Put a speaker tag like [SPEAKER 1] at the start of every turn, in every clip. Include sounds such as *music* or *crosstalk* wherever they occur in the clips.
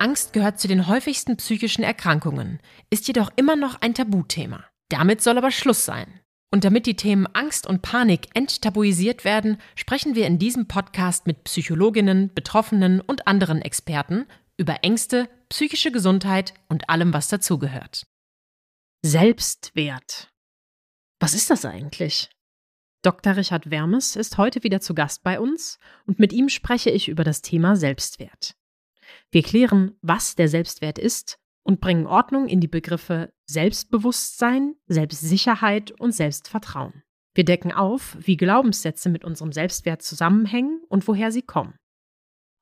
[SPEAKER 1] Angst gehört zu den häufigsten psychischen Erkrankungen, ist jedoch immer noch ein Tabuthema. Damit soll aber Schluss sein. Und damit die Themen Angst und Panik enttabuisiert werden, sprechen wir in diesem Podcast mit Psychologinnen, Betroffenen und anderen Experten über Ängste, psychische Gesundheit und allem, was dazugehört. Selbstwert. Was ist das eigentlich? Dr. Richard Wermes ist heute wieder zu Gast bei uns und mit ihm spreche ich über das Thema Selbstwert. Wir klären, was der Selbstwert ist und bringen Ordnung in die Begriffe Selbstbewusstsein, Selbstsicherheit und Selbstvertrauen. Wir decken auf, wie Glaubenssätze mit unserem Selbstwert zusammenhängen und woher sie kommen.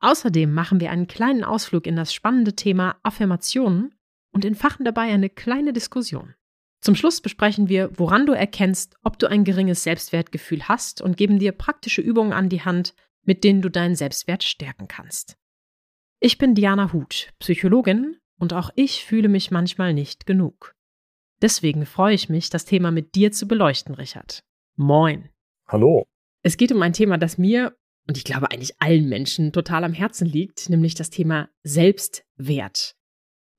[SPEAKER 1] Außerdem machen wir einen kleinen Ausflug in das spannende Thema Affirmationen und entfachen dabei eine kleine Diskussion. Zum Schluss besprechen wir, woran du erkennst, ob du ein geringes Selbstwertgefühl hast und geben dir praktische Übungen an die Hand, mit denen du deinen Selbstwert stärken kannst. Ich bin Diana Huth, Psychologin, und auch ich fühle mich manchmal nicht genug. Deswegen freue ich mich, das Thema mit dir zu beleuchten, Richard. Moin.
[SPEAKER 2] Hallo.
[SPEAKER 1] Es geht um ein Thema, das mir und ich glaube eigentlich allen Menschen total am Herzen liegt, nämlich das Thema Selbstwert.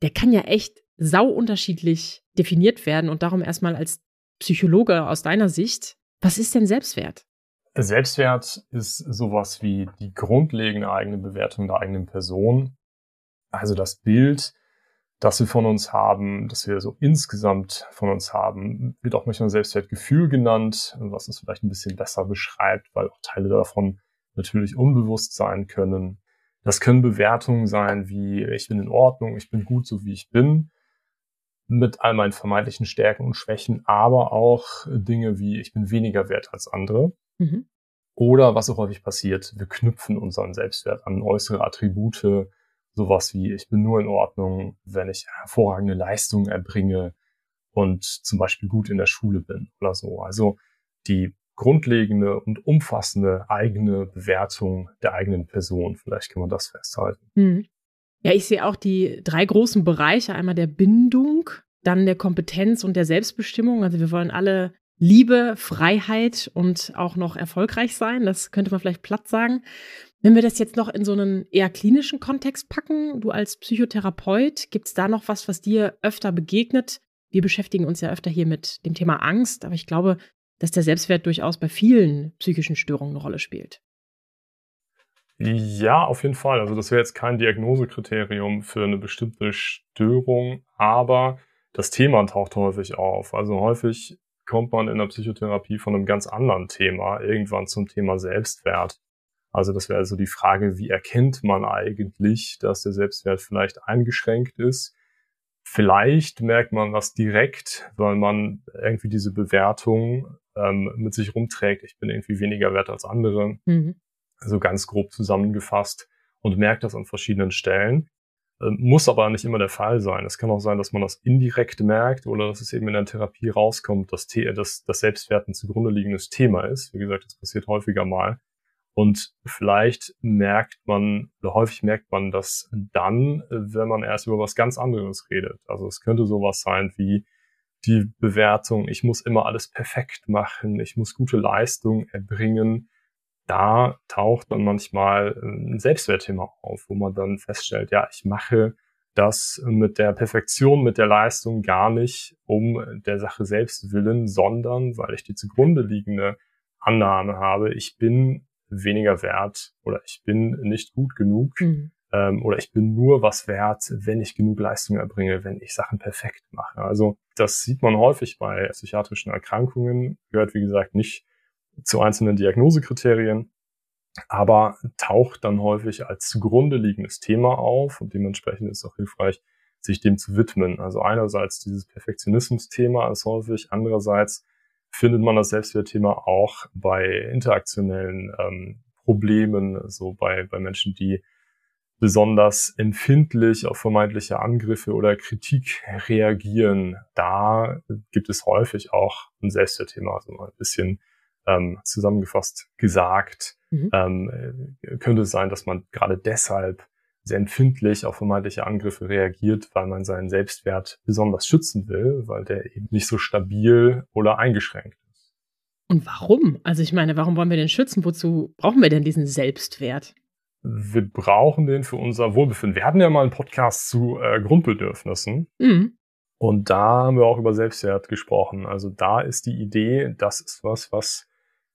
[SPEAKER 1] Der kann ja echt sau unterschiedlich definiert werden und darum erstmal als Psychologe aus deiner Sicht, was ist denn Selbstwert?
[SPEAKER 2] Selbstwert ist sowas wie die grundlegende eigene Bewertung der eigenen Person. Also das Bild, das wir von uns haben, das wir so insgesamt von uns haben, wird auch manchmal Selbstwertgefühl genannt, was es vielleicht ein bisschen besser beschreibt, weil auch Teile davon natürlich unbewusst sein können. Das können Bewertungen sein wie ich bin in Ordnung, ich bin gut so wie ich bin mit all meinen vermeintlichen Stärken und Schwächen, aber auch Dinge wie ich bin weniger wert als andere. Mhm. Oder was auch häufig passiert, wir knüpfen unseren Selbstwert an äußere Attribute, sowas wie ich bin nur in Ordnung, wenn ich hervorragende Leistungen erbringe und zum Beispiel gut in der Schule bin oder so. Also die grundlegende und umfassende eigene Bewertung der eigenen Person. Vielleicht kann man das festhalten.
[SPEAKER 1] Mhm. Ja, ich sehe auch die drei großen Bereiche. Einmal der Bindung, dann der Kompetenz und der Selbstbestimmung. Also wir wollen alle Liebe, Freiheit und auch noch erfolgreich sein. Das könnte man vielleicht platt sagen. Wenn wir das jetzt noch in so einen eher klinischen Kontext packen, du als Psychotherapeut, gibt es da noch was, was dir öfter begegnet? Wir beschäftigen uns ja öfter hier mit dem Thema Angst, aber ich glaube, dass der Selbstwert durchaus bei vielen psychischen Störungen eine Rolle spielt.
[SPEAKER 2] Ja, auf jeden Fall. Also das wäre jetzt kein Diagnosekriterium für eine bestimmte Störung, aber das Thema taucht häufig auf. Also häufig kommt man in der Psychotherapie von einem ganz anderen Thema irgendwann zum Thema Selbstwert. Also das wäre also die Frage, wie erkennt man eigentlich, dass der Selbstwert vielleicht eingeschränkt ist? Vielleicht merkt man das direkt, weil man irgendwie diese Bewertung ähm, mit sich rumträgt. Ich bin irgendwie weniger wert als andere. Mhm so ganz grob zusammengefasst und merkt das an verschiedenen Stellen. Ähm, muss aber nicht immer der Fall sein. Es kann auch sein, dass man das indirekt merkt oder dass es eben in der Therapie rauskommt, dass das, das Selbstwert ein zugrunde liegendes Thema ist. Wie gesagt, das passiert häufiger mal. Und vielleicht merkt man, oder häufig merkt man das dann, wenn man erst über was ganz anderes redet. Also es könnte sowas sein wie die Bewertung, ich muss immer alles perfekt machen, ich muss gute Leistung erbringen, da taucht dann manchmal ähm, ein Selbstwertthema auf, wo man dann feststellt, ja, ich mache das mit der Perfektion, mit der Leistung gar nicht um der Sache selbst willen, sondern weil ich die zugrunde liegende Annahme habe, ich bin weniger wert oder ich bin nicht gut genug mhm. ähm, oder ich bin nur was wert, wenn ich genug Leistung erbringe, wenn ich Sachen perfekt mache. Also das sieht man häufig bei psychiatrischen Erkrankungen, gehört wie gesagt nicht zu einzelnen Diagnosekriterien, aber taucht dann häufig als zugrunde liegendes Thema auf und dementsprechend ist es auch hilfreich, sich dem zu widmen. Also einerseits dieses Perfektionismus-Thema ist häufig, andererseits findet man das Selbstwertthema auch bei interaktionellen ähm, Problemen, so bei, bei Menschen, die besonders empfindlich auf vermeintliche Angriffe oder Kritik reagieren. Da gibt es häufig auch ein Selbstwertthema, also ein bisschen ähm, zusammengefasst gesagt, mhm. ähm, könnte es sein, dass man gerade deshalb sehr empfindlich auf vermeintliche Angriffe reagiert, weil man seinen Selbstwert besonders schützen will, weil der eben nicht so stabil oder eingeschränkt ist.
[SPEAKER 1] Und warum? Also ich meine, warum wollen wir den schützen? Wozu brauchen wir denn diesen Selbstwert?
[SPEAKER 2] Wir brauchen den für unser Wohlbefinden. Wir hatten ja mal einen Podcast zu äh, Grundbedürfnissen. Mhm. Und da haben wir auch über Selbstwert gesprochen. Also da ist die Idee, das ist was, was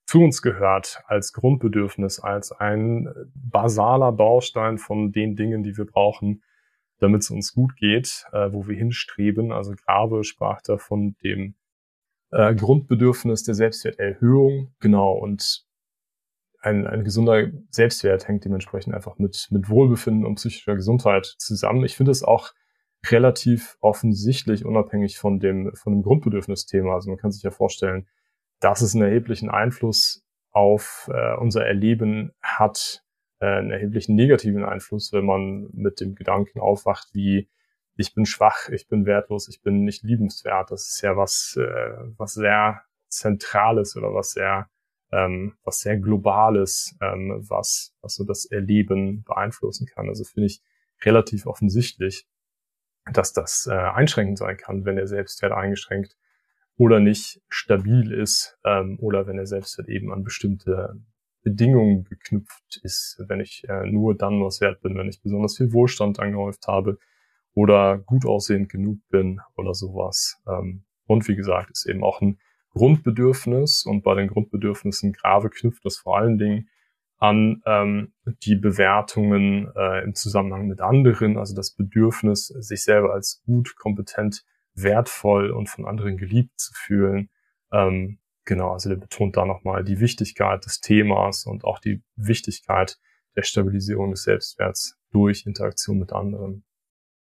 [SPEAKER 2] zu uns gehört als Grundbedürfnis, als ein basaler Baustein von den Dingen, die wir brauchen, damit es uns gut geht, äh, wo wir hinstreben. Also Grabe sprach da von dem äh, Grundbedürfnis der Selbstwerterhöhung. Genau. Und ein, ein gesunder Selbstwert hängt dementsprechend einfach mit, mit Wohlbefinden und psychischer Gesundheit zusammen. Ich finde es auch relativ offensichtlich unabhängig von dem, von dem Grundbedürfnisthema. Also man kann sich ja vorstellen, dass es einen erheblichen Einfluss auf äh, unser Erleben hat, äh, einen erheblichen negativen Einfluss, wenn man mit dem Gedanken aufwacht, wie ich bin schwach, ich bin wertlos, ich bin nicht liebenswert. Das ist ja was, äh, was sehr Zentrales oder was sehr, ähm, was sehr Globales, ähm, was, was so das Erleben beeinflussen kann. Also finde ich relativ offensichtlich, dass das äh, einschränkend sein kann, wenn der Selbstwert eingeschränkt oder nicht stabil ist ähm, oder wenn er selbst halt eben an bestimmte Bedingungen geknüpft ist, wenn ich äh, nur dann was wert bin, wenn ich besonders viel Wohlstand angehäuft habe oder gut aussehend genug bin oder sowas. Ähm, und wie gesagt, ist eben auch ein Grundbedürfnis und bei den Grundbedürfnissen Grave knüpft das vor allen Dingen an ähm, die Bewertungen äh, im Zusammenhang mit anderen, also das Bedürfnis, sich selber als gut, kompetent wertvoll und von anderen geliebt zu fühlen. Ähm, genau, also der betont da nochmal die Wichtigkeit des Themas und auch die Wichtigkeit der Stabilisierung des Selbstwerts durch Interaktion mit anderen.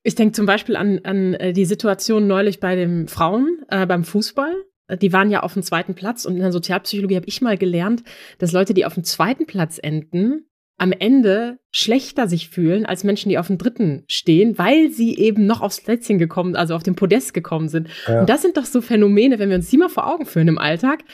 [SPEAKER 1] Ich denke zum Beispiel an, an äh, die Situation neulich bei den Frauen äh, beim Fußball. Die waren ja auf dem zweiten Platz und in der Sozialpsychologie habe ich mal gelernt, dass Leute, die auf dem zweiten Platz enden, am Ende schlechter sich fühlen als Menschen, die auf dem dritten stehen, weil sie eben noch aufs Plätzchen gekommen, also auf dem Podest gekommen sind. Ja. Und das sind doch so Phänomene, wenn wir uns die mal vor Augen führen im Alltag,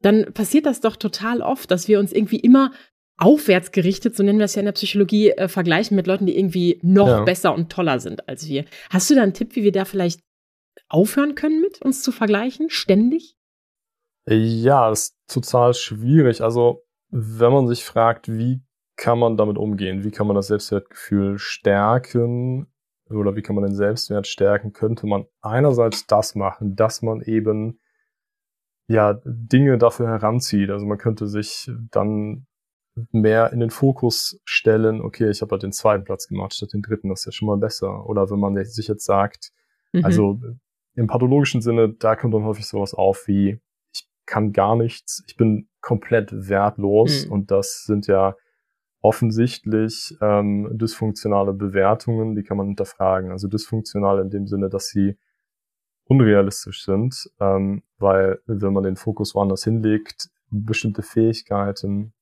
[SPEAKER 1] dann passiert das doch total oft, dass wir uns irgendwie immer aufwärts gerichtet, so nennen wir es ja in der Psychologie, äh, vergleichen mit Leuten, die irgendwie noch ja. besser und toller sind als wir. Hast du da einen Tipp, wie wir da vielleicht aufhören können mit uns zu vergleichen, ständig?
[SPEAKER 2] Ja, das ist total schwierig. Also, wenn man sich fragt, wie kann man damit umgehen? Wie kann man das Selbstwertgefühl stärken? Oder wie kann man den Selbstwert stärken? Könnte man einerseits das machen, dass man eben ja Dinge dafür heranzieht. Also man könnte sich dann mehr in den Fokus stellen, okay, ich habe halt den zweiten Platz gemacht statt den dritten, das ist ja schon mal besser. Oder wenn man sich jetzt sagt, mhm. also im pathologischen Sinne, da kommt dann häufig sowas auf wie, ich kann gar nichts, ich bin komplett wertlos mhm. und das sind ja offensichtlich ähm, dysfunktionale Bewertungen, die kann man hinterfragen. Also dysfunktional in dem Sinne, dass sie unrealistisch sind, ähm, weil wenn man den Fokus woanders hinlegt, bestimmte Fähigkeiten,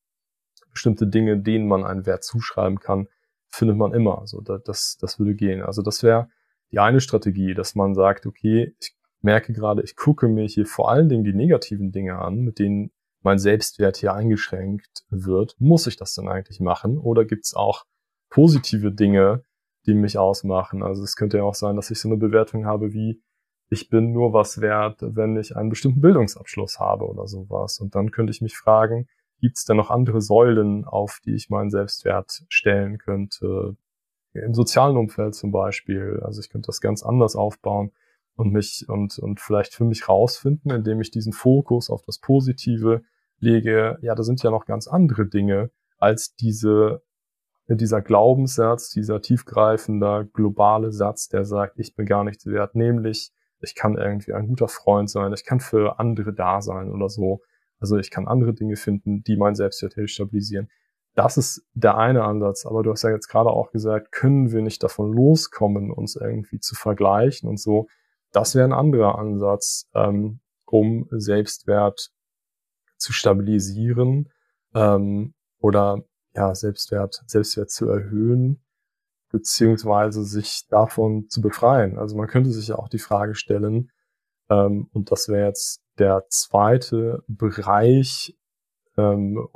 [SPEAKER 2] bestimmte Dinge, denen man einen Wert zuschreiben kann, findet man immer. Also das, das würde gehen. Also das wäre die eine Strategie, dass man sagt, okay, ich merke gerade, ich gucke mir hier vor allen Dingen die negativen Dinge an, mit denen mein Selbstwert hier eingeschränkt wird, muss ich das denn eigentlich machen? Oder gibt es auch positive Dinge, die mich ausmachen? Also es könnte ja auch sein, dass ich so eine Bewertung habe wie, ich bin nur was wert, wenn ich einen bestimmten Bildungsabschluss habe oder sowas. Und dann könnte ich mich fragen, gibt es denn noch andere Säulen, auf die ich meinen Selbstwert stellen könnte? Im sozialen Umfeld zum Beispiel. Also ich könnte das ganz anders aufbauen und mich und, und vielleicht für mich rausfinden, indem ich diesen Fokus auf das Positive lege, ja, da sind ja noch ganz andere Dinge als diese, dieser Glaubenssatz, dieser tiefgreifender globale Satz, der sagt, ich bin gar nichts wert, nämlich ich kann irgendwie ein guter Freund sein, ich kann für andere da sein oder so. Also ich kann andere Dinge finden, die mein Selbstwert stabilisieren. Das ist der eine Ansatz, aber du hast ja jetzt gerade auch gesagt, können wir nicht davon loskommen, uns irgendwie zu vergleichen und so. Das wäre ein anderer Ansatz, ähm, um Selbstwert zu stabilisieren ähm, oder ja, Selbstwert, Selbstwert zu erhöhen. beziehungsweise sich davon zu befreien. Also man könnte sich ja auch die Frage stellen, ähm, und das wäre jetzt der zweite Bereich ähm,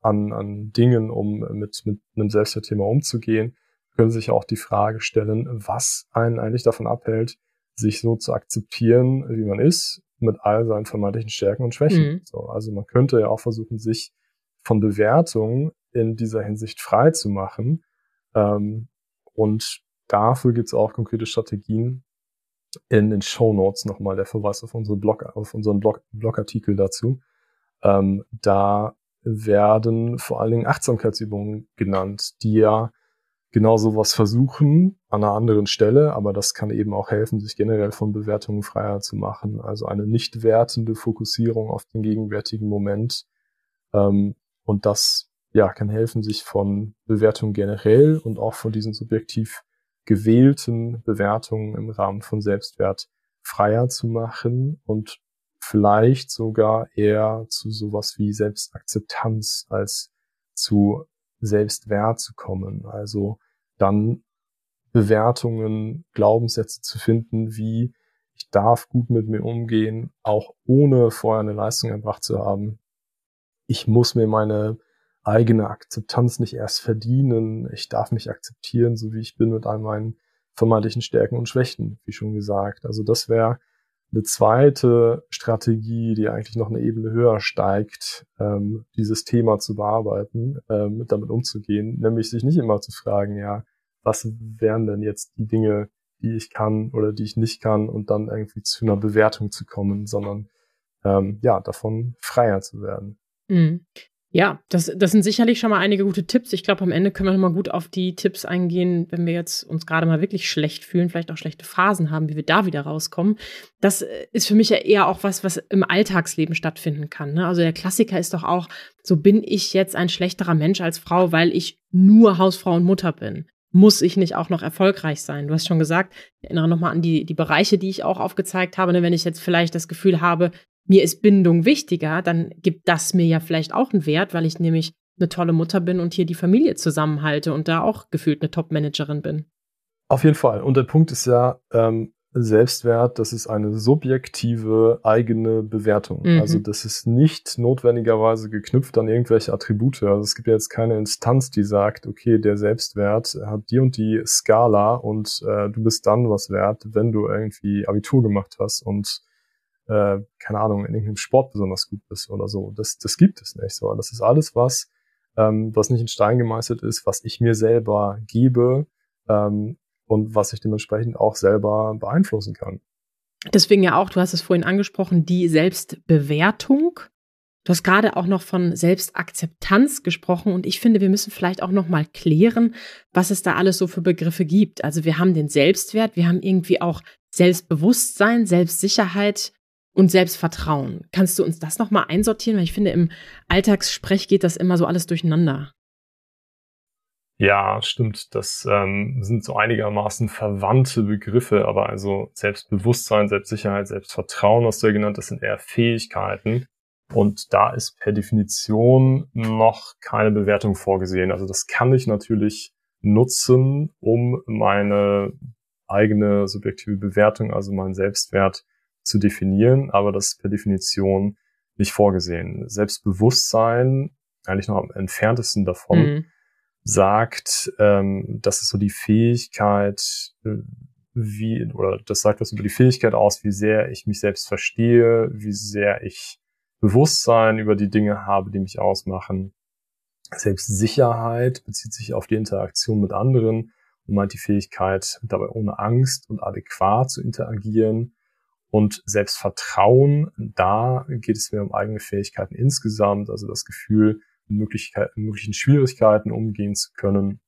[SPEAKER 2] an, an Dingen, um mit, mit einem Selbstwertthema umzugehen, können sich auch die Frage stellen, was einen eigentlich davon abhält, sich so zu akzeptieren, wie man ist, mit all seinen vermeintlichen Stärken und Schwächen. Mhm. So, also man könnte ja auch versuchen, sich von Bewertungen in dieser Hinsicht frei zu machen. Ähm, und dafür gibt es auch konkrete Strategien, in den Show Notes nochmal der Verweis auf unsere Blog, auf unseren Blog, Blogartikel dazu. Ähm, da werden vor allen Dingen Achtsamkeitsübungen genannt, die ja genau sowas versuchen an einer anderen Stelle, aber das kann eben auch helfen, sich generell von Bewertungen freier zu machen. Also eine nicht wertende Fokussierung auf den gegenwärtigen Moment. Ähm, und das ja kann helfen, sich von Bewertungen generell und auch von diesen subjektiv gewählten Bewertungen im Rahmen von Selbstwert freier zu machen und vielleicht sogar eher zu sowas wie Selbstakzeptanz als zu Selbstwert zu kommen. Also dann Bewertungen, Glaubenssätze zu finden, wie ich darf gut mit mir umgehen, auch ohne vorher eine Leistung erbracht zu haben. Ich muss mir meine eigene Akzeptanz nicht erst verdienen. Ich darf mich akzeptieren, so wie ich bin, mit all meinen vermeintlichen Stärken und Schwächen, wie schon gesagt. Also das wäre eine zweite Strategie, die eigentlich noch eine Ebene höher steigt, ähm, dieses Thema zu bearbeiten, ähm, damit umzugehen, nämlich sich nicht immer zu fragen, ja, was wären denn jetzt die Dinge, die ich kann oder die ich nicht kann und dann irgendwie zu einer Bewertung zu kommen, sondern ähm, ja, davon freier zu werden.
[SPEAKER 1] Mhm. Ja, das, das sind sicherlich schon mal einige gute Tipps. Ich glaube, am Ende können wir noch mal gut auf die Tipps eingehen, wenn wir jetzt uns gerade mal wirklich schlecht fühlen, vielleicht auch schlechte Phasen haben, wie wir da wieder rauskommen. Das äh, ist für mich ja eher auch was, was im Alltagsleben stattfinden kann. Ne? Also der Klassiker ist doch auch, so bin ich jetzt ein schlechterer Mensch als Frau, weil ich nur Hausfrau und Mutter bin. Muss ich nicht auch noch erfolgreich sein? Du hast schon gesagt, ich erinnere nochmal an die, die Bereiche, die ich auch aufgezeigt habe. Ne? Wenn ich jetzt vielleicht das Gefühl habe, mir ist Bindung wichtiger, dann gibt das mir ja vielleicht auch einen Wert, weil ich nämlich eine tolle Mutter bin und hier die Familie zusammenhalte und da auch gefühlt eine Top-Managerin bin.
[SPEAKER 2] Auf jeden Fall. Und der Punkt ist ja, ähm, Selbstwert, das ist eine subjektive eigene Bewertung. Mhm. Also das ist nicht notwendigerweise geknüpft an irgendwelche Attribute. Also es gibt ja jetzt keine Instanz, die sagt, okay, der Selbstwert hat die und die Skala und äh, du bist dann was wert, wenn du irgendwie Abitur gemacht hast und äh, keine Ahnung, in irgendeinem Sport besonders gut bist oder so. Das, das gibt es nicht so. Das ist alles, was, ähm, was nicht in Stein gemeißelt ist, was ich mir selber gebe ähm, und was ich dementsprechend auch selber beeinflussen kann.
[SPEAKER 1] Deswegen ja auch, du hast es vorhin angesprochen, die Selbstbewertung. Du hast gerade auch noch von Selbstakzeptanz gesprochen und ich finde, wir müssen vielleicht auch noch mal klären, was es da alles so für Begriffe gibt. Also wir haben den Selbstwert, wir haben irgendwie auch Selbstbewusstsein, Selbstsicherheit, und Selbstvertrauen. Kannst du uns das nochmal einsortieren? Weil ich finde, im Alltagssprech geht das immer so alles durcheinander.
[SPEAKER 2] Ja, stimmt. Das ähm, sind so einigermaßen verwandte Begriffe, aber also Selbstbewusstsein, Selbstsicherheit, Selbstvertrauen, was du ja genannt hast, sind eher Fähigkeiten. Und da ist per Definition noch keine Bewertung vorgesehen. Also das kann ich natürlich nutzen, um meine eigene subjektive Bewertung, also meinen Selbstwert zu definieren, aber das ist per Definition nicht vorgesehen. Selbstbewusstsein, eigentlich noch am entferntesten davon, mhm. sagt, ähm, das ist so die Fähigkeit, äh, wie, oder das sagt was über die Fähigkeit aus, wie sehr ich mich selbst verstehe, wie sehr ich Bewusstsein über die Dinge habe, die mich ausmachen. Selbstsicherheit bezieht sich auf die Interaktion mit anderen und meint die Fähigkeit, dabei ohne Angst und adäquat zu interagieren und Selbstvertrauen, da geht es mir um eigene Fähigkeiten insgesamt, also das Gefühl, mit möglichen Schwierigkeiten umgehen zu können.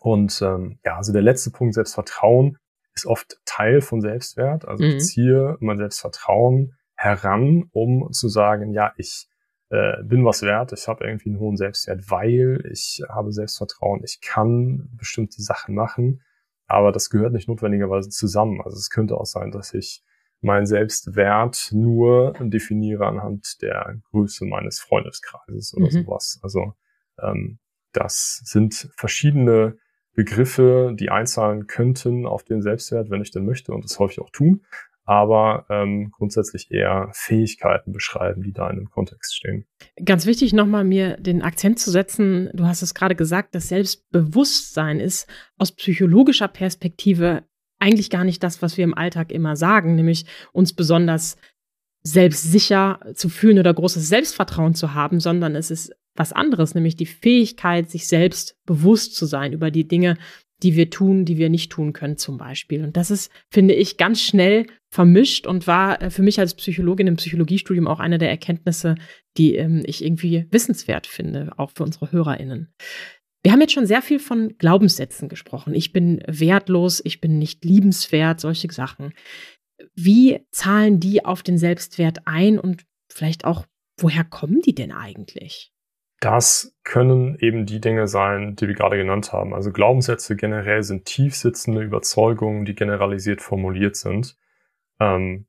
[SPEAKER 2] Und ähm, ja, also der letzte Punkt, Selbstvertrauen, ist oft Teil von Selbstwert. Also mhm. ich ziehe mein Selbstvertrauen heran, um zu sagen, ja, ich äh, bin was wert, ich habe irgendwie einen hohen Selbstwert, weil ich habe Selbstvertrauen, ich kann bestimmte Sachen machen, aber das gehört nicht notwendigerweise zusammen. Also es könnte auch sein, dass ich meinen Selbstwert nur definiere anhand der Größe meines Freundeskreises oder mhm. sowas. Also ähm, das sind verschiedene Begriffe, die einzahlen könnten auf den Selbstwert, wenn ich denn möchte und das häufig auch tun, aber ähm, grundsätzlich eher Fähigkeiten beschreiben, die da in einem Kontext stehen.
[SPEAKER 1] Ganz wichtig nochmal mir den Akzent zu setzen, du hast es gerade gesagt, das Selbstbewusstsein ist aus psychologischer Perspektive eigentlich gar nicht das, was wir im Alltag immer sagen, nämlich uns besonders selbstsicher zu fühlen oder großes Selbstvertrauen zu haben, sondern es ist was anderes, nämlich die Fähigkeit, sich selbst bewusst zu sein über die Dinge, die wir tun, die wir nicht tun können zum Beispiel. Und das ist, finde ich, ganz schnell vermischt und war äh, für mich als Psychologin im Psychologiestudium auch eine der Erkenntnisse, die ähm, ich irgendwie wissenswert finde, auch für unsere HörerInnen. Wir haben jetzt schon sehr viel von Glaubenssätzen gesprochen. Ich bin wertlos, ich bin nicht liebenswert, solche Sachen. Wie zahlen die auf den Selbstwert ein und vielleicht auch, woher kommen die denn eigentlich?
[SPEAKER 2] Das können eben die Dinge sein, die wir gerade genannt haben. Also Glaubenssätze generell sind tiefsitzende Überzeugungen, die generalisiert formuliert sind. Ähm,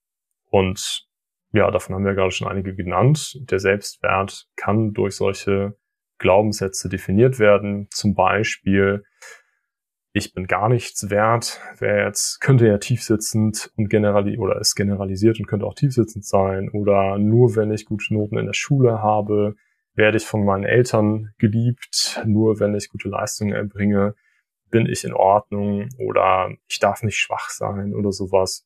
[SPEAKER 2] und ja, davon haben wir gerade schon einige genannt. Der Selbstwert kann durch solche Glaubenssätze definiert werden. Zum Beispiel, ich bin gar nichts wert, wäre jetzt, könnte ja tiefsitzend und generali oder ist generalisiert und könnte auch tiefsitzend sein. Oder nur wenn ich gute Noten in der Schule habe, werde ich von meinen Eltern geliebt, nur wenn ich gute Leistungen erbringe, bin ich in Ordnung oder ich darf nicht schwach sein oder sowas.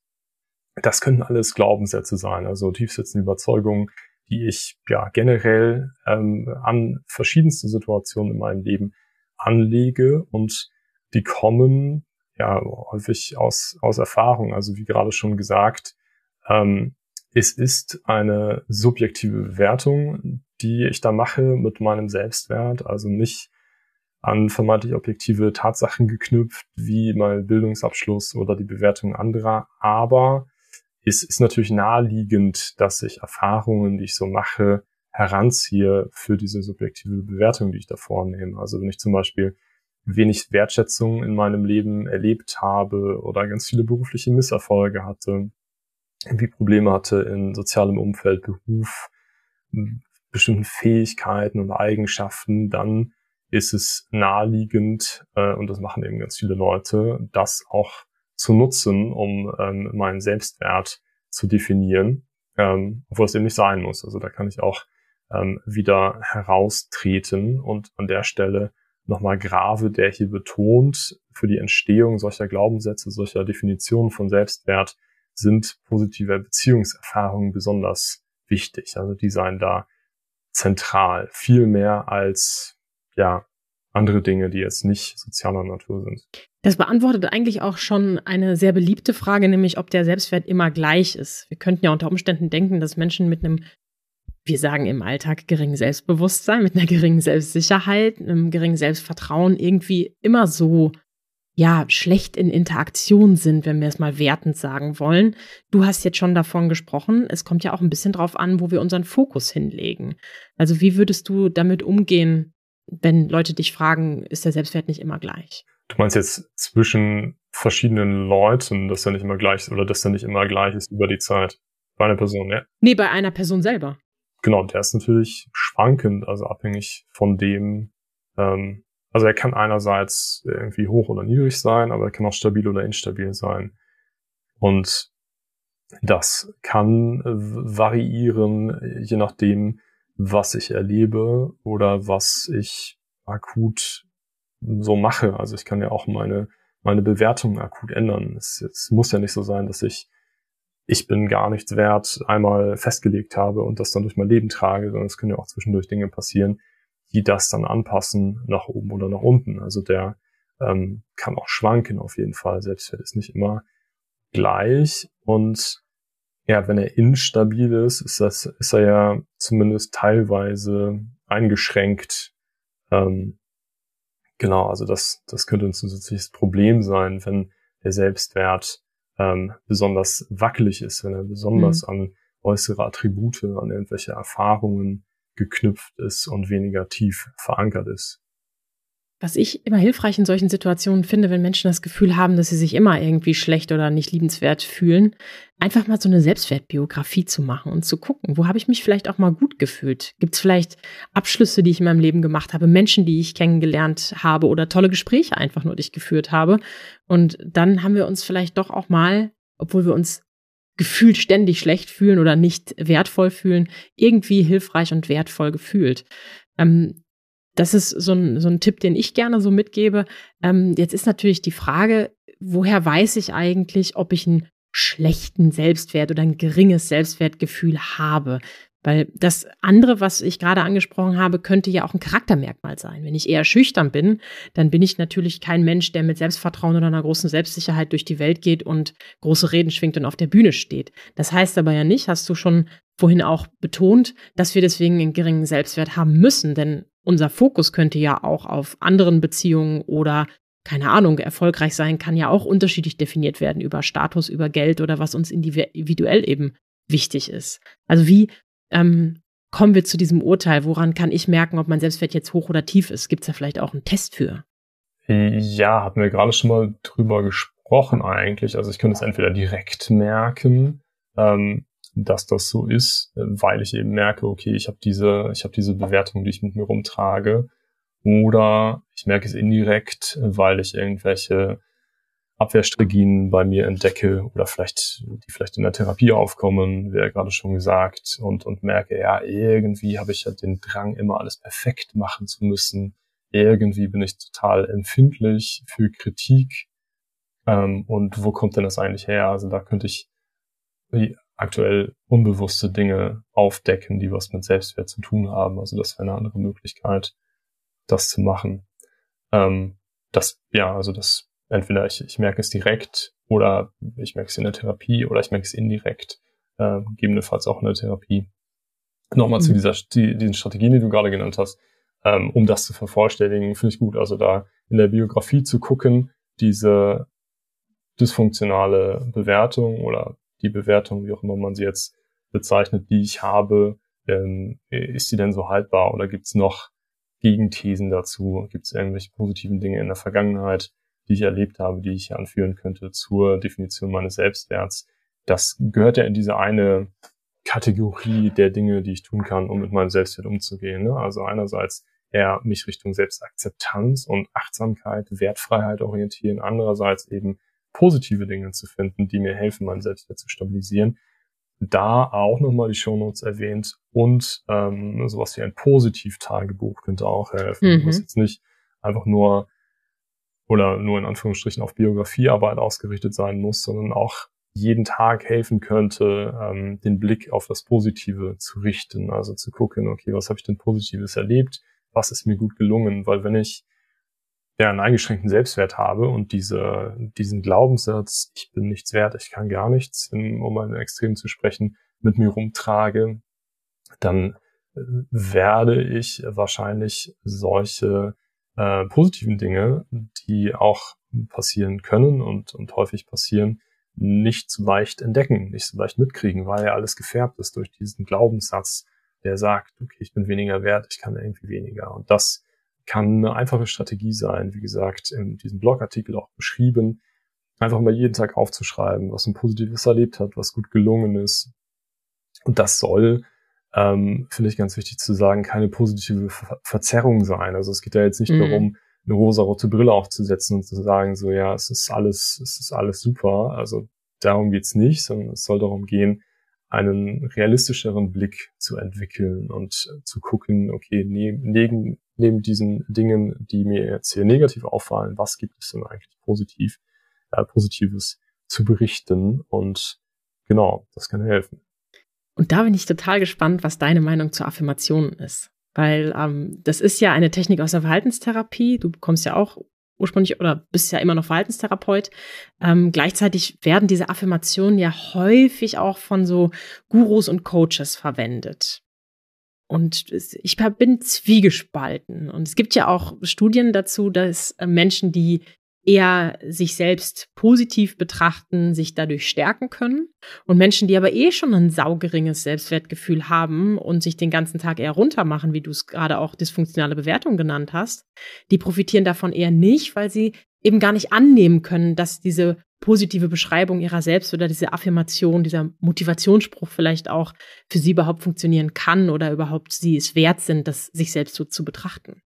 [SPEAKER 2] Das können alles Glaubenssätze sein, also tiefsitzende Überzeugungen, die ich ja generell ähm, an verschiedenste Situationen in meinem Leben anlege und die kommen ja häufig aus, aus Erfahrung. Also wie gerade schon gesagt, ähm, es ist eine subjektive Bewertung, die ich da mache mit meinem Selbstwert, also nicht an vermeintlich objektive Tatsachen geknüpft, wie mein Bildungsabschluss oder die Bewertung anderer, aber es ist natürlich naheliegend, dass ich Erfahrungen, die ich so mache, heranziehe für diese subjektive Bewertung, die ich da vornehme. Also wenn ich zum Beispiel wenig Wertschätzung in meinem Leben erlebt habe oder ganz viele berufliche Misserfolge hatte, irgendwie Probleme hatte in sozialem Umfeld, Beruf, bestimmten Fähigkeiten und Eigenschaften, dann ist es naheliegend, äh, und das machen eben ganz viele Leute, das auch zu nutzen, um ähm, meinen Selbstwert zu definieren, ähm, obwohl es eben nicht sein muss. Also da kann ich auch ähm, wieder heraustreten und an der Stelle nochmal Grave, der hier betont, für die Entstehung solcher Glaubenssätze, solcher Definitionen von Selbstwert sind positive Beziehungserfahrungen besonders wichtig. Also die seien da zentral, viel mehr als ja andere Dinge, die jetzt nicht sozialer Natur sind.
[SPEAKER 1] Das beantwortet eigentlich auch schon eine sehr beliebte Frage, nämlich ob der Selbstwert immer gleich ist. Wir könnten ja unter Umständen denken, dass Menschen mit einem, wir sagen im Alltag, geringen Selbstbewusstsein, mit einer geringen Selbstsicherheit, einem geringen Selbstvertrauen irgendwie immer so ja, schlecht in Interaktion sind, wenn wir es mal wertend sagen wollen. Du hast jetzt schon davon gesprochen. Es kommt ja auch ein bisschen drauf an, wo wir unseren Fokus hinlegen. Also wie würdest du damit umgehen, wenn Leute dich fragen, ist der Selbstwert nicht immer gleich?
[SPEAKER 2] Du meinst jetzt zwischen verschiedenen Leuten, dass er nicht immer gleich ist oder dass er nicht immer gleich ist über die Zeit? Bei einer Person, ja?
[SPEAKER 1] Nee, bei einer Person selber.
[SPEAKER 2] Genau, der ist natürlich schwankend, also abhängig von dem, ähm, also er kann einerseits irgendwie hoch oder niedrig sein, aber er kann auch stabil oder instabil sein. Und das kann variieren, je nachdem, was ich erlebe oder was ich akut so mache. Also ich kann ja auch meine, meine Bewertung akut ändern. Es, es muss ja nicht so sein, dass ich ich bin gar nichts wert einmal festgelegt habe und das dann durch mein Leben trage, sondern es können ja auch zwischendurch Dinge passieren, die das dann anpassen nach oben oder nach unten. Also der ähm, kann auch schwanken auf jeden Fall. Selbstwert ist nicht immer gleich. Und ja, wenn er instabil ist, ist das, ist er ja zumindest teilweise eingeschränkt. Ähm, genau, also das, das könnte ein zusätzliches Problem sein, wenn der Selbstwert ähm, besonders wackelig ist, wenn er besonders mhm. an äußere Attribute, an irgendwelche Erfahrungen geknüpft ist und weniger tief verankert ist.
[SPEAKER 1] Was ich immer hilfreich in solchen Situationen finde, wenn Menschen das Gefühl haben, dass sie sich immer irgendwie schlecht oder nicht liebenswert fühlen, einfach mal so eine Selbstwertbiografie zu machen und zu gucken, wo habe ich mich vielleicht auch mal gut gefühlt? Gibt es vielleicht Abschlüsse, die ich in meinem Leben gemacht habe, Menschen, die ich kennengelernt habe oder tolle Gespräche einfach nur, die ich geführt habe? Und dann haben wir uns vielleicht doch auch mal, obwohl wir uns gefühlt ständig schlecht fühlen oder nicht wertvoll fühlen, irgendwie hilfreich und wertvoll gefühlt. Ähm, das ist so ein, so ein Tipp, den ich gerne so mitgebe. Ähm, jetzt ist natürlich die Frage, woher weiß ich eigentlich, ob ich einen schlechten Selbstwert oder ein geringes Selbstwertgefühl habe? Weil das andere, was ich gerade angesprochen habe, könnte ja auch ein Charaktermerkmal sein. Wenn ich eher schüchtern bin, dann bin ich natürlich kein Mensch, der mit Selbstvertrauen oder einer großen Selbstsicherheit durch die Welt geht und große Reden schwingt und auf der Bühne steht. Das heißt aber ja nicht, hast du schon vorhin auch betont, dass wir deswegen einen geringen Selbstwert haben müssen. Denn unser Fokus könnte ja auch auf anderen Beziehungen oder keine Ahnung, erfolgreich sein kann ja auch unterschiedlich definiert werden über Status, über Geld oder was uns individuell eben wichtig ist. Also wie ähm, kommen wir zu diesem Urteil? Woran kann ich merken, ob mein Selbstwert jetzt hoch oder tief ist? Gibt es da vielleicht auch einen Test für?
[SPEAKER 2] Ja, hatten wir gerade schon mal drüber gesprochen eigentlich. Also ich könnte es entweder direkt merken, ähm, dass das so ist, weil ich eben merke, okay, ich habe diese, ich habe diese Bewertung, die ich mit mir rumtrage. Oder ich merke es indirekt, weil ich irgendwelche Abwehrstrategien bei mir entdecke oder vielleicht, die vielleicht in der Therapie aufkommen, wie ja gerade schon gesagt, und, und merke, ja, irgendwie habe ich ja den Drang, immer alles perfekt machen zu müssen. Irgendwie bin ich total empfindlich für Kritik. Ähm, und wo kommt denn das eigentlich her? Also da könnte ich aktuell unbewusste Dinge aufdecken, die was mit Selbstwert zu tun haben. Also das wäre eine andere Möglichkeit, das zu machen. Ähm, das, ja, also das, entweder ich, ich merke es direkt oder ich merke es in der Therapie oder ich merke es indirekt, äh, gegebenenfalls auch in der Therapie. Nochmal mhm. zu dieser, die, diesen Strategien, die du gerade genannt hast, ähm, um das zu vervollständigen, finde ich gut. Also da in der Biografie zu gucken, diese dysfunktionale Bewertung oder die Bewertung, wie auch immer man sie jetzt bezeichnet, die ich habe, ähm, ist sie denn so haltbar oder gibt es noch Gegenthesen dazu? Gibt es irgendwelche positiven Dinge in der Vergangenheit, die ich erlebt habe, die ich anführen könnte zur Definition meines Selbstwerts? Das gehört ja in diese eine Kategorie der Dinge, die ich tun kann, um mit meinem Selbstwert umzugehen. Ne? Also einerseits eher mich Richtung Selbstakzeptanz und Achtsamkeit, Wertfreiheit orientieren, andererseits eben positive Dinge zu finden, die mir helfen, mein Selbstwert zu stabilisieren. Da auch nochmal die Shownotes erwähnt und ähm, sowas wie ein Positiv-Tagebuch könnte auch helfen. Mhm. Was jetzt nicht einfach nur oder nur in Anführungsstrichen auf Biografiearbeit ausgerichtet sein muss, sondern auch jeden Tag helfen könnte, ähm, den Blick auf das Positive zu richten. Also zu gucken, okay, was habe ich denn Positives erlebt? Was ist mir gut gelungen? Weil wenn ich ja, einen eingeschränkten Selbstwert habe und diese, diesen Glaubenssatz, ich bin nichts wert, ich kann gar nichts, um mal in Extrem zu sprechen, mit mir rumtrage, dann äh, werde ich wahrscheinlich solche äh, positiven Dinge, die auch passieren können und, und häufig passieren, nicht so leicht entdecken, nicht so leicht mitkriegen, weil ja alles gefärbt ist durch diesen Glaubenssatz, der sagt, okay, ich bin weniger wert, ich kann irgendwie weniger. Und das kann eine einfache Strategie sein, wie gesagt, in diesem Blogartikel auch beschrieben, einfach mal jeden Tag aufzuschreiben, was ein Positives erlebt hat, was gut gelungen ist. Und das soll, ähm, finde ich ganz wichtig zu sagen, keine positive Ver Verzerrung sein. Also es geht ja jetzt nicht mhm. darum, eine rosa-rote Brille aufzusetzen und zu sagen, so ja, es ist alles, es ist alles super. Also darum geht's nicht, sondern es soll darum gehen, einen realistischeren Blick zu entwickeln und zu gucken, okay, neben, neben diesen Dingen, die mir jetzt hier negativ auffallen, was gibt es denn eigentlich positiv, äh, Positives zu berichten? Und genau, das kann helfen.
[SPEAKER 1] Und da bin ich total gespannt, was deine Meinung zur Affirmation ist. Weil ähm, das ist ja eine Technik aus der Verhaltenstherapie. Du bekommst ja auch ursprünglich oder bist ja immer noch Verhaltenstherapeut. Ähm, gleichzeitig werden diese Affirmationen ja häufig auch von so Gurus und Coaches verwendet. Und ich bin zwiegespalten. Und es gibt ja auch Studien dazu, dass äh, Menschen, die eher sich selbst positiv betrachten, sich dadurch stärken können. Und Menschen, die aber eh schon ein saugeringes Selbstwertgefühl haben und sich den ganzen Tag eher runtermachen, wie du es gerade auch dysfunktionale Bewertung genannt hast, die profitieren davon eher nicht, weil sie eben gar nicht annehmen können, dass diese positive Beschreibung ihrer selbst oder diese Affirmation, dieser Motivationsspruch vielleicht auch für sie überhaupt funktionieren kann oder überhaupt sie es wert sind, das sich selbst so zu betrachten.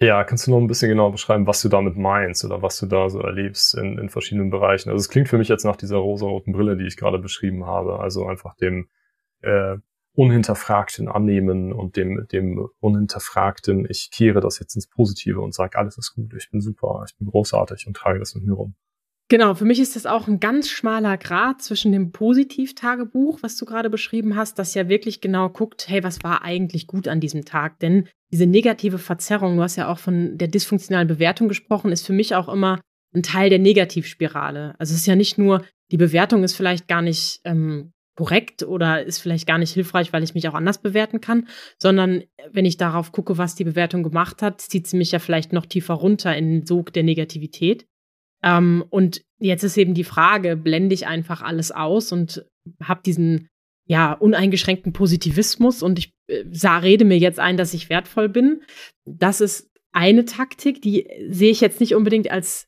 [SPEAKER 2] Ja, kannst du noch ein bisschen genauer beschreiben, was du damit meinst oder was du da so erlebst in, in verschiedenen Bereichen? Also es klingt für mich jetzt nach dieser rosa-roten Brille, die ich gerade beschrieben habe. Also einfach dem äh, unhinterfragten Annehmen und dem, dem unhinterfragten, ich kehre das jetzt ins Positive und sage, alles ist gut, ich bin super, ich bin großartig und trage das mit mir rum.
[SPEAKER 1] Genau, für mich ist das auch ein ganz schmaler Grad zwischen dem Positivtagebuch, was du gerade beschrieben hast, das ja wirklich genau guckt, hey, was war eigentlich gut an diesem Tag? Denn diese negative Verzerrung, du hast ja auch von der dysfunktionalen Bewertung gesprochen, ist für mich auch immer ein Teil der Negativspirale. Also es ist ja nicht nur, die Bewertung ist vielleicht gar nicht ähm, korrekt oder ist vielleicht gar nicht hilfreich, weil ich mich auch anders bewerten kann, sondern wenn ich darauf gucke, was die Bewertung gemacht hat, zieht sie mich ja vielleicht noch tiefer runter in den Sog der Negativität. Ähm, und jetzt ist eben die Frage, blende ich einfach alles aus und habe diesen ja uneingeschränkten Positivismus und ich äh, sah, rede mir jetzt ein, dass ich wertvoll bin. Das ist eine Taktik, die sehe ich jetzt nicht unbedingt als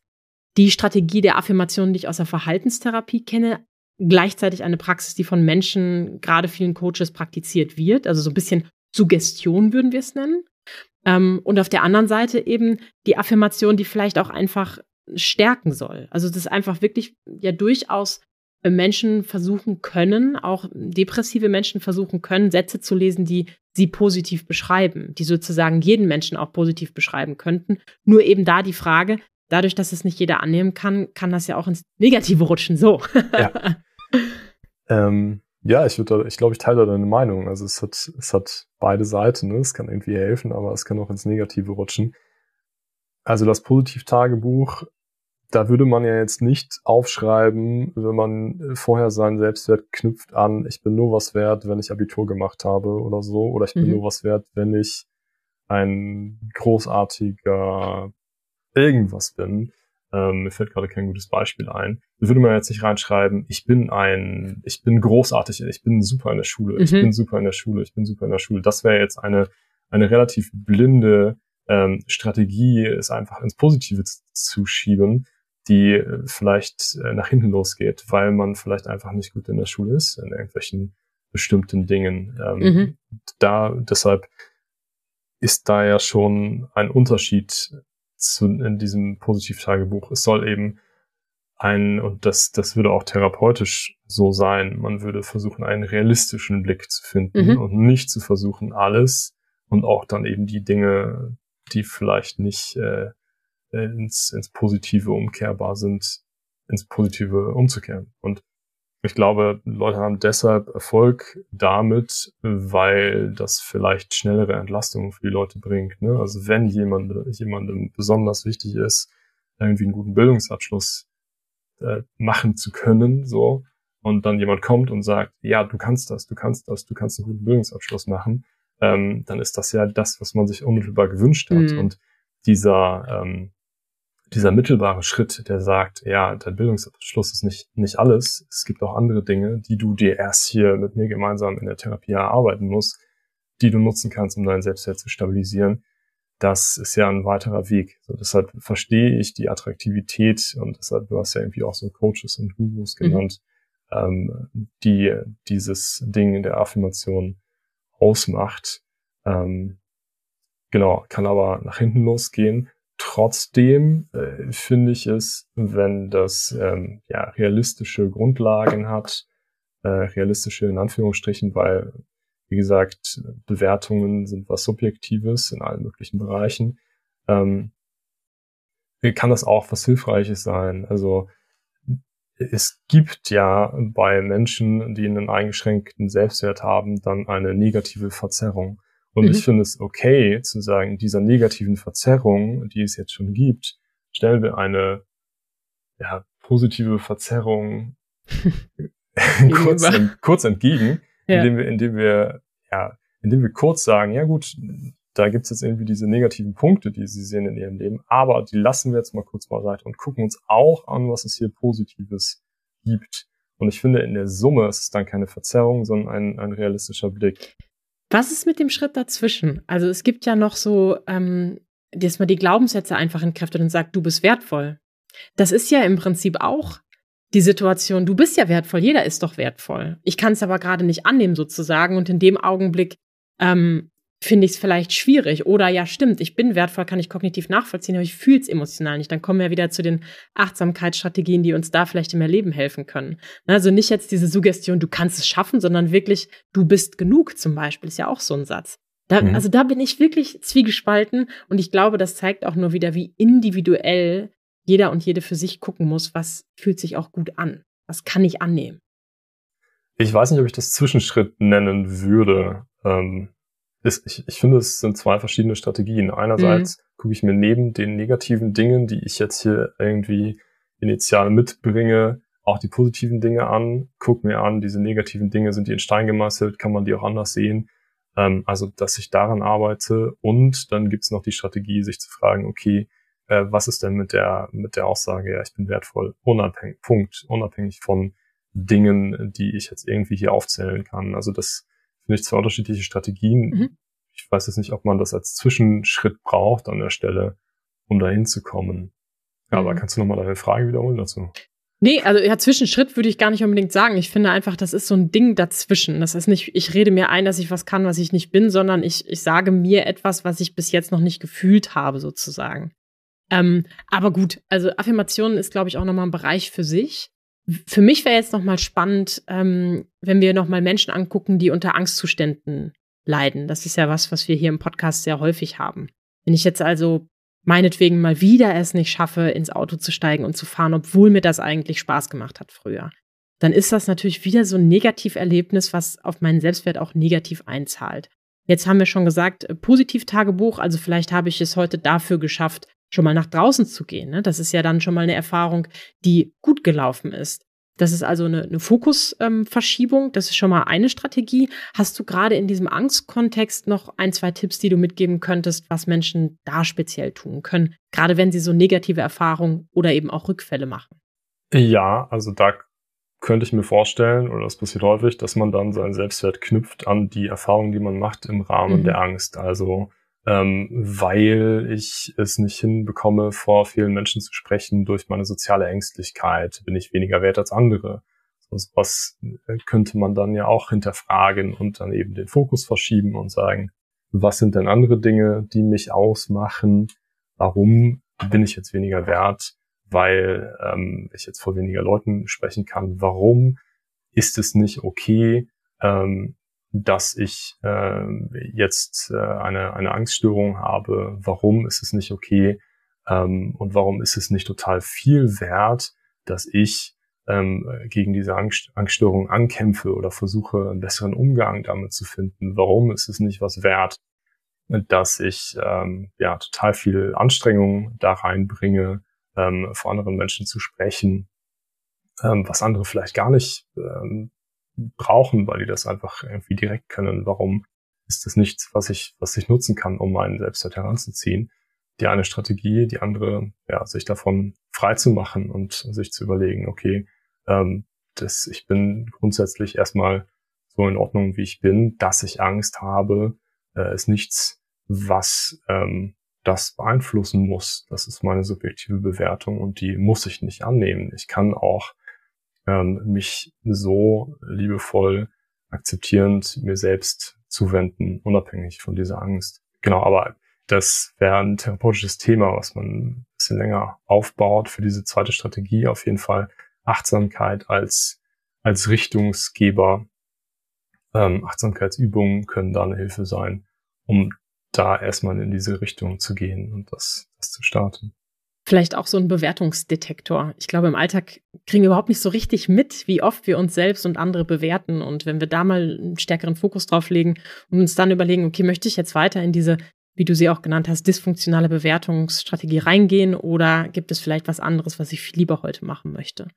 [SPEAKER 1] die Strategie der Affirmation, die ich aus der Verhaltenstherapie kenne, gleichzeitig eine Praxis, die von Menschen, gerade vielen Coaches, praktiziert wird. Also so ein bisschen Suggestion würden wir es nennen. Ähm, und auf der anderen Seite eben die Affirmation, die vielleicht auch einfach stärken soll. Also das einfach wirklich ja durchaus äh, Menschen versuchen können, auch depressive Menschen versuchen können, Sätze zu lesen, die sie positiv beschreiben, die sozusagen jeden Menschen auch positiv beschreiben könnten. Nur eben da die Frage, dadurch, dass es nicht jeder annehmen kann, kann das ja auch ins Negative rutschen. So.
[SPEAKER 2] Ja, *laughs* ähm, ja ich würde, ich glaube, ich teile da deine Meinung. Also es hat, es hat beide Seiten. Ne? Es kann irgendwie helfen, aber es kann auch ins Negative rutschen. Also das Positiv-Tagebuch da würde man ja jetzt nicht aufschreiben, wenn man vorher seinen Selbstwert knüpft an, ich bin nur was wert, wenn ich Abitur gemacht habe oder so, oder ich bin mhm. nur was wert, wenn ich ein großartiger irgendwas bin. Ähm, mir fällt gerade kein gutes Beispiel ein. Da würde man jetzt nicht reinschreiben, ich bin ein, ich bin großartig, ich bin super in der Schule, mhm. ich bin super in der Schule, ich bin super in der Schule. Das wäre jetzt eine, eine relativ blinde ähm, Strategie, es einfach ins Positive zu schieben die äh, vielleicht äh, nach hinten losgeht, weil man vielleicht einfach nicht gut in der Schule ist, in irgendwelchen bestimmten Dingen. Ähm, mhm. Da, deshalb ist da ja schon ein Unterschied zu, in diesem Positivtagebuch. Es soll eben ein, und das, das würde auch therapeutisch so sein, man würde versuchen, einen realistischen Blick zu finden mhm. und nicht zu versuchen, alles und auch dann eben die Dinge, die vielleicht nicht äh, äh, ins, ins Positive umkehrbar sind, ins Positive umzukehren. Und ich glaube, Leute haben deshalb Erfolg damit, weil das vielleicht schnellere Entlastungen für die Leute bringt. Ne? Also wenn jemand, jemandem besonders wichtig ist, irgendwie einen guten Bildungsabschluss äh, machen zu können, so, und dann jemand kommt und sagt, ja, du kannst das, du kannst das, du kannst einen guten Bildungsabschluss machen, ähm, dann ist das ja das, was man sich unmittelbar gewünscht hat. Mhm. Und dieser, ähm, dieser mittelbare Schritt, der sagt, ja, dein Bildungsabschluss ist nicht, nicht alles. Es gibt auch andere Dinge, die du dir erst hier mit mir gemeinsam in der Therapie erarbeiten musst, die du nutzen kannst, um dein Selbstwert zu stabilisieren. Das ist ja ein weiterer Weg. So, deshalb verstehe ich die Attraktivität und deshalb, du hast ja irgendwie auch so Coaches und Gurus mhm. genannt, mhm. ähm, die dieses Ding in der Affirmation ausmacht. Ähm, genau, kann aber nach hinten losgehen Trotzdem äh, finde ich es, wenn das ähm, ja, realistische Grundlagen hat, äh, realistische in Anführungsstrichen, weil, wie gesagt, Bewertungen sind was Subjektives in allen möglichen Bereichen, ähm, kann das auch was Hilfreiches sein. Also es gibt ja bei Menschen, die einen eingeschränkten Selbstwert haben, dann eine negative Verzerrung. Und mhm. ich finde es okay zu sagen, dieser negativen Verzerrung, die es jetzt schon gibt, stellen wir eine ja, positive Verzerrung *laughs* *laughs* kurz, ent, kurz entgegen, ja. indem wir, indem wir, ja, indem wir kurz sagen, ja gut, da gibt's jetzt irgendwie diese negativen Punkte, die sie sehen in ihrem Leben, aber die lassen wir jetzt mal kurz beiseite und gucken uns auch an, was es hier Positives gibt. Und ich finde, in der Summe ist es dann keine Verzerrung, sondern ein, ein realistischer Blick.
[SPEAKER 1] Was ist mit dem Schritt dazwischen? Also es gibt ja noch so, ähm, dass man die Glaubenssätze einfach entkräftet und sagt, du bist wertvoll. Das ist ja im Prinzip auch die Situation, du bist ja wertvoll, jeder ist doch wertvoll. Ich kann es aber gerade nicht annehmen sozusagen und in dem Augenblick ähm, finde ich es vielleicht schwierig. Oder ja, stimmt, ich bin wertvoll, kann ich kognitiv nachvollziehen, aber ich fühle es emotional nicht. Dann kommen wir wieder zu den Achtsamkeitsstrategien, die uns da vielleicht im Erleben helfen können. Also nicht jetzt diese Suggestion, du kannst es schaffen, sondern wirklich, du bist genug zum Beispiel, ist ja auch so ein Satz. Da, mhm. Also da bin ich wirklich zwiegespalten und ich glaube, das zeigt auch nur wieder, wie individuell jeder und jede für sich gucken muss, was fühlt sich auch gut an, was kann ich annehmen.
[SPEAKER 2] Ich weiß nicht, ob ich das Zwischenschritt nennen würde. Ähm, ist, ich, ich finde, es sind zwei verschiedene Strategien. Einerseits mhm. gucke ich mir neben den negativen Dingen, die ich jetzt hier irgendwie initial mitbringe, auch die positiven Dinge an, gucke mir an, diese negativen Dinge, sind die in Stein gemeißelt, kann man die auch anders sehen. Ähm, also, dass ich daran arbeite und dann gibt's noch die Strategie, sich zu fragen, okay, äh, was ist denn mit der, mit der Aussage, ja, ich bin wertvoll, unabhängig, Punkt, unabhängig von Dingen, die ich jetzt irgendwie hier aufzählen kann. Also das finde ich zwei unterschiedliche Strategien. Mhm. Ich weiß jetzt nicht, ob man das als Zwischenschritt braucht an der Stelle, um da hinzukommen. Ja, mhm. aber kannst du nochmal deine Frage wiederholen dazu?
[SPEAKER 1] Nee, also ja, Zwischenschritt würde ich gar nicht unbedingt sagen. Ich finde einfach, das ist so ein Ding dazwischen. Das ist nicht, ich rede mir ein, dass ich was kann, was ich nicht bin, sondern ich, ich sage mir etwas, was ich bis jetzt noch nicht gefühlt habe, sozusagen. Ähm, aber gut, also Affirmationen ist, glaube ich, auch nochmal ein Bereich für sich. Für mich wäre jetzt nochmal spannend, ähm, wenn wir nochmal Menschen angucken, die unter Angstzuständen leiden. Das ist ja was, was wir hier im Podcast sehr häufig haben. Wenn ich jetzt also meinetwegen mal wieder es nicht schaffe, ins Auto zu steigen und zu fahren, obwohl mir das eigentlich Spaß gemacht hat früher, dann ist das natürlich wieder so ein Negativerlebnis, was auf meinen Selbstwert auch negativ einzahlt. Jetzt haben wir schon gesagt, äh, Positiv-Tagebuch, also vielleicht habe ich es heute dafür geschafft, schon mal nach draußen zu gehen. Ne? Das ist ja dann schon mal eine Erfahrung, die gut gelaufen ist. Das ist also eine, eine Fokusverschiebung. Ähm, das ist schon mal eine Strategie. Hast du gerade in diesem Angstkontext noch ein, zwei Tipps, die du mitgeben könntest, was Menschen da speziell tun können, gerade wenn sie so negative Erfahrungen oder eben auch Rückfälle machen?
[SPEAKER 2] Ja, also da könnte ich mir vorstellen, oder das passiert häufig, dass man dann seinen Selbstwert knüpft an die Erfahrungen, die man macht im Rahmen mhm. der Angst. Also ähm, weil ich es nicht hinbekomme, vor vielen Menschen zu sprechen durch meine soziale Ängstlichkeit, bin ich weniger wert als andere. So was äh, könnte man dann ja auch hinterfragen und dann eben den Fokus verschieben und sagen, was sind denn andere Dinge, die mich ausmachen? Warum bin ich jetzt weniger wert? Weil ähm, ich jetzt vor weniger Leuten sprechen kann. Warum ist es nicht okay, ähm, dass ich äh, jetzt äh, eine, eine Angststörung habe, warum ist es nicht okay ähm, und warum ist es nicht total viel wert, dass ich ähm, gegen diese Angst, Angststörung ankämpfe oder versuche, einen besseren Umgang damit zu finden. Warum ist es nicht was wert, dass ich ähm, ja total viel Anstrengung da reinbringe, ähm, vor anderen Menschen zu sprechen, ähm, was andere vielleicht gar nicht ähm, brauchen, weil die das einfach irgendwie direkt können. Warum ist das nichts, was ich, was ich nutzen kann, um meinen Selbstwert heranzuziehen? Die eine Strategie, die andere, ja, sich davon frei zu machen und sich zu überlegen, okay, ähm, das, ich bin grundsätzlich erstmal so in Ordnung, wie ich bin, dass ich Angst habe, äh, ist nichts, was ähm, das beeinflussen muss. Das ist meine subjektive Bewertung und die muss ich nicht annehmen. Ich kann auch ähm, mich so liebevoll akzeptierend mir selbst zuwenden, unabhängig von dieser Angst. Genau, aber das wäre ein therapeutisches Thema, was man ein bisschen länger aufbaut für diese zweite Strategie. Auf jeden Fall Achtsamkeit als, als Richtungsgeber. Ähm, Achtsamkeitsübungen können da eine Hilfe sein, um da erstmal in diese Richtung zu gehen und das, das zu starten
[SPEAKER 1] vielleicht auch so ein Bewertungsdetektor. Ich glaube, im Alltag kriegen wir überhaupt nicht so richtig mit, wie oft wir uns selbst und andere bewerten. Und wenn wir da mal einen stärkeren Fokus drauf legen und uns dann überlegen, okay, möchte ich jetzt weiter in diese, wie du sie auch genannt hast, dysfunktionale Bewertungsstrategie reingehen oder gibt es vielleicht was anderes, was ich viel lieber heute machen möchte?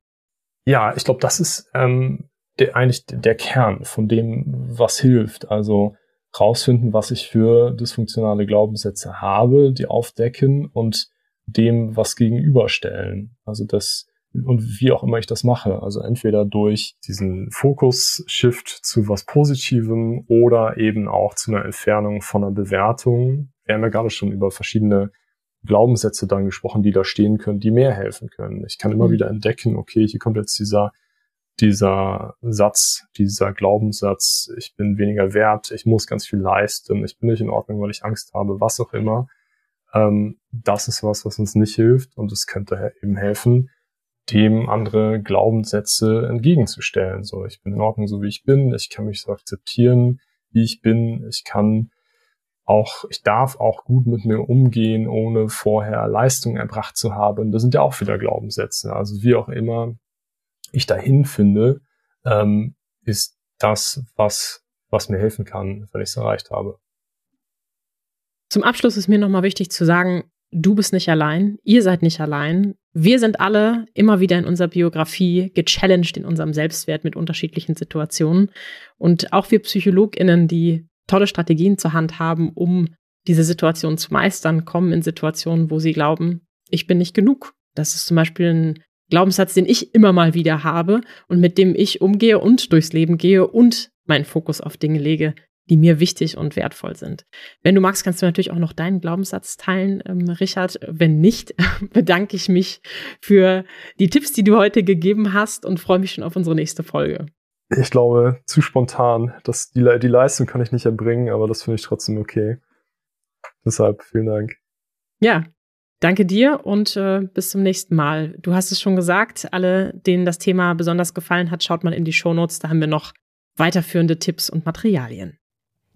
[SPEAKER 2] Ja, ich glaube, das ist ähm, der, eigentlich der Kern von dem, was hilft. Also rausfinden, was ich für dysfunktionale Glaubenssätze habe, die aufdecken und dem was gegenüberstellen. Also das und wie auch immer ich das mache. Also entweder durch diesen Fokus-Shift zu was Positivem oder eben auch zu einer Entfernung von einer Bewertung. Wir haben ja gerade schon über verschiedene Glaubenssätze dann gesprochen, die da stehen können, die mehr helfen können. Ich kann immer mhm. wieder entdecken, okay, hier kommt jetzt dieser, dieser Satz, dieser Glaubenssatz, ich bin weniger wert, ich muss ganz viel leisten, ich bin nicht in Ordnung, weil ich Angst habe, was auch immer. Ähm, das ist was, was uns nicht hilft und es könnte eben helfen, dem andere Glaubenssätze entgegenzustellen. So, ich bin in Ordnung, so wie ich bin, ich kann mich so akzeptieren, wie ich bin, ich kann auch, ich darf auch gut mit mir umgehen, ohne vorher Leistung erbracht zu haben. Das sind ja auch wieder Glaubenssätze. Also wie auch immer ich dahin finde, ähm, ist das, was, was mir helfen kann, wenn ich es erreicht habe.
[SPEAKER 1] Zum Abschluss ist mir nochmal wichtig zu sagen, du bist nicht allein, ihr seid nicht allein. Wir sind alle immer wieder in unserer Biografie gechallenged in unserem Selbstwert mit unterschiedlichen Situationen. Und auch wir PsychologInnen, die tolle Strategien zur Hand haben, um diese Situation zu meistern, kommen in Situationen, wo sie glauben, ich bin nicht genug. Das ist zum Beispiel ein Glaubenssatz, den ich immer mal wieder habe und mit dem ich umgehe und durchs Leben gehe und meinen Fokus auf Dinge lege, die mir wichtig und wertvoll sind. Wenn du magst, kannst du natürlich auch noch deinen Glaubenssatz teilen, ähm, Richard. Wenn nicht, *laughs* bedanke ich mich für die Tipps, die du heute gegeben hast und freue mich schon auf unsere nächste Folge.
[SPEAKER 2] Ich glaube, zu spontan. Das, die, die Leistung kann ich nicht erbringen, aber das finde ich trotzdem okay. Deshalb vielen Dank.
[SPEAKER 1] Ja, danke dir und äh, bis zum nächsten Mal. Du hast es schon gesagt, alle, denen das Thema besonders gefallen hat, schaut mal in die Shownotes, da haben wir noch weiterführende Tipps und Materialien.